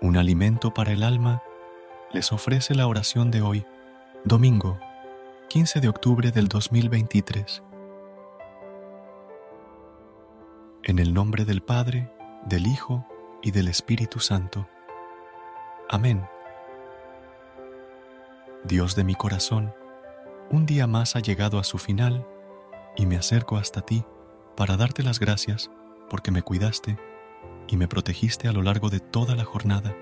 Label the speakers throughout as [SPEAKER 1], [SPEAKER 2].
[SPEAKER 1] Un alimento para el alma, les ofrece la oración de hoy, domingo 15 de octubre del 2023. En el nombre del Padre, del Hijo y del Espíritu Santo. Amén. Dios de mi corazón, un día más ha llegado a su final y me acerco hasta ti para darte las gracias porque me cuidaste y me protegiste a lo largo de toda la jornada.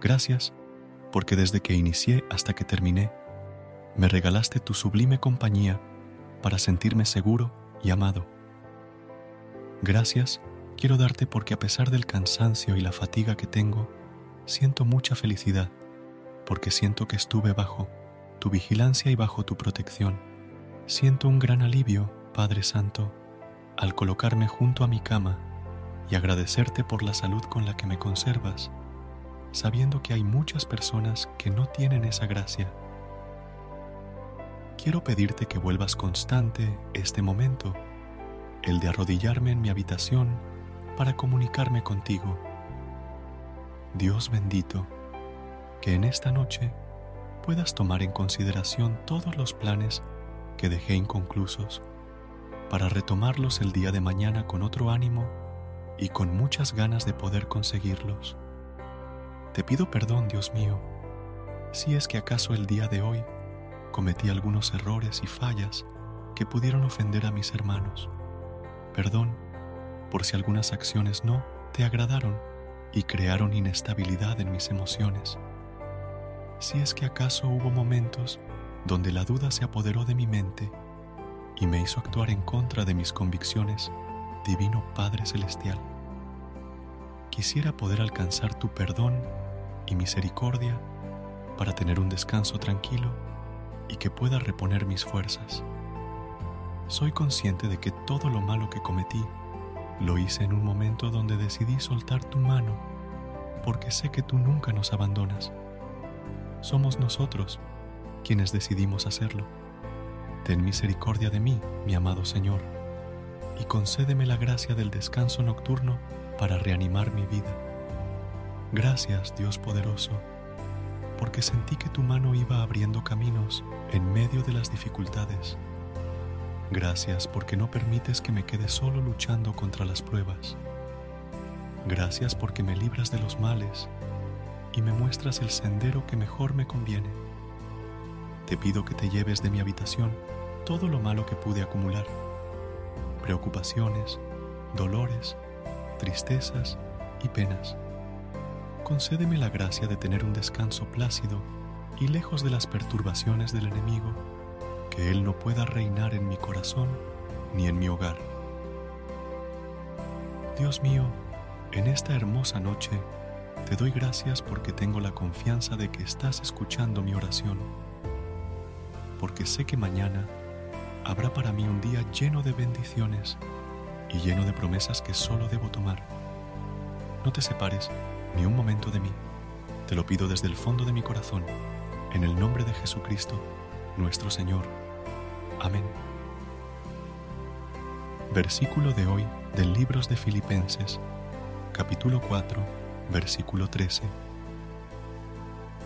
[SPEAKER 1] Gracias porque desde que inicié hasta que terminé, me regalaste tu sublime compañía para sentirme seguro y amado. Gracias quiero darte porque a pesar del cansancio y la fatiga que tengo, siento mucha felicidad, porque siento que estuve bajo tu vigilancia y bajo tu protección. Siento un gran alivio, Padre Santo, al colocarme junto a mi cama y agradecerte por la salud con la que me conservas, sabiendo que hay muchas personas que no tienen esa gracia. Quiero pedirte que vuelvas constante este momento, el de arrodillarme en mi habitación para comunicarme contigo. Dios bendito, que en esta noche puedas tomar en consideración todos los planes que dejé inconclusos, para retomarlos el día de mañana con otro ánimo y con muchas ganas de poder conseguirlos. Te pido perdón, Dios mío, si es que acaso el día de hoy cometí algunos errores y fallas que pudieron ofender a mis hermanos. Perdón por si algunas acciones no te agradaron y crearon inestabilidad en mis emociones. Si es que acaso hubo momentos donde la duda se apoderó de mi mente y me hizo actuar en contra de mis convicciones, Divino Padre Celestial. Quisiera poder alcanzar tu perdón y misericordia para tener un descanso tranquilo y que pueda reponer mis fuerzas. Soy consciente de que todo lo malo que cometí lo hice en un momento donde decidí soltar tu mano, porque sé que tú nunca nos abandonas. Somos nosotros quienes decidimos hacerlo. Ten misericordia de mí, mi amado Señor y concédeme la gracia del descanso nocturno para reanimar mi vida. Gracias, Dios poderoso, porque sentí que tu mano iba abriendo caminos en medio de las dificultades. Gracias porque no permites que me quede solo luchando contra las pruebas. Gracias porque me libras de los males y me muestras el sendero que mejor me conviene. Te pido que te lleves de mi habitación todo lo malo que pude acumular preocupaciones, dolores, tristezas y penas. Concédeme la gracia de tener un descanso plácido y lejos de las perturbaciones del enemigo, que Él no pueda reinar en mi corazón ni en mi hogar. Dios mío, en esta hermosa noche te doy gracias porque tengo la confianza de que estás escuchando mi oración, porque sé que mañana habrá para mí un día lleno de bendiciones y lleno de promesas que solo debo tomar. No te separes ni un momento de mí. Te lo pido desde el fondo de mi corazón, en el nombre de Jesucristo, nuestro Señor. Amén. Versículo de hoy del Libros de Filipenses, capítulo 4, versículo 13.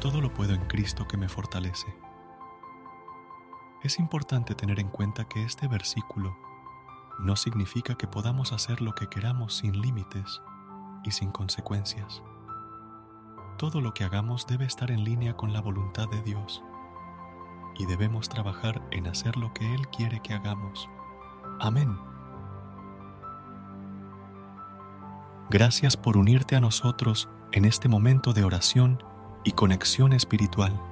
[SPEAKER 1] Todo lo puedo en Cristo que me fortalece. Es importante tener en cuenta que este versículo no significa que podamos hacer lo que queramos sin límites y sin consecuencias. Todo lo que hagamos debe estar en línea con la voluntad de Dios y debemos trabajar en hacer lo que Él quiere que hagamos. Amén. Gracias por unirte a nosotros en este momento de oración y conexión espiritual.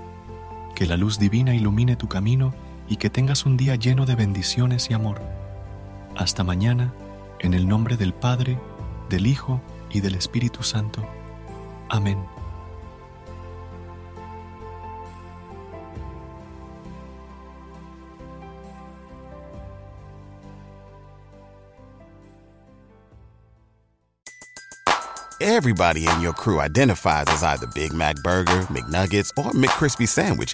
[SPEAKER 1] Que la luz divina ilumine tu camino y que tengas un día lleno de bendiciones y amor. Hasta mañana, en el nombre del Padre, del Hijo y del Espíritu Santo. Amén.
[SPEAKER 2] Everybody in your crew identifies as either Big Mac Burger, McNuggets, or McCrispy Sandwich,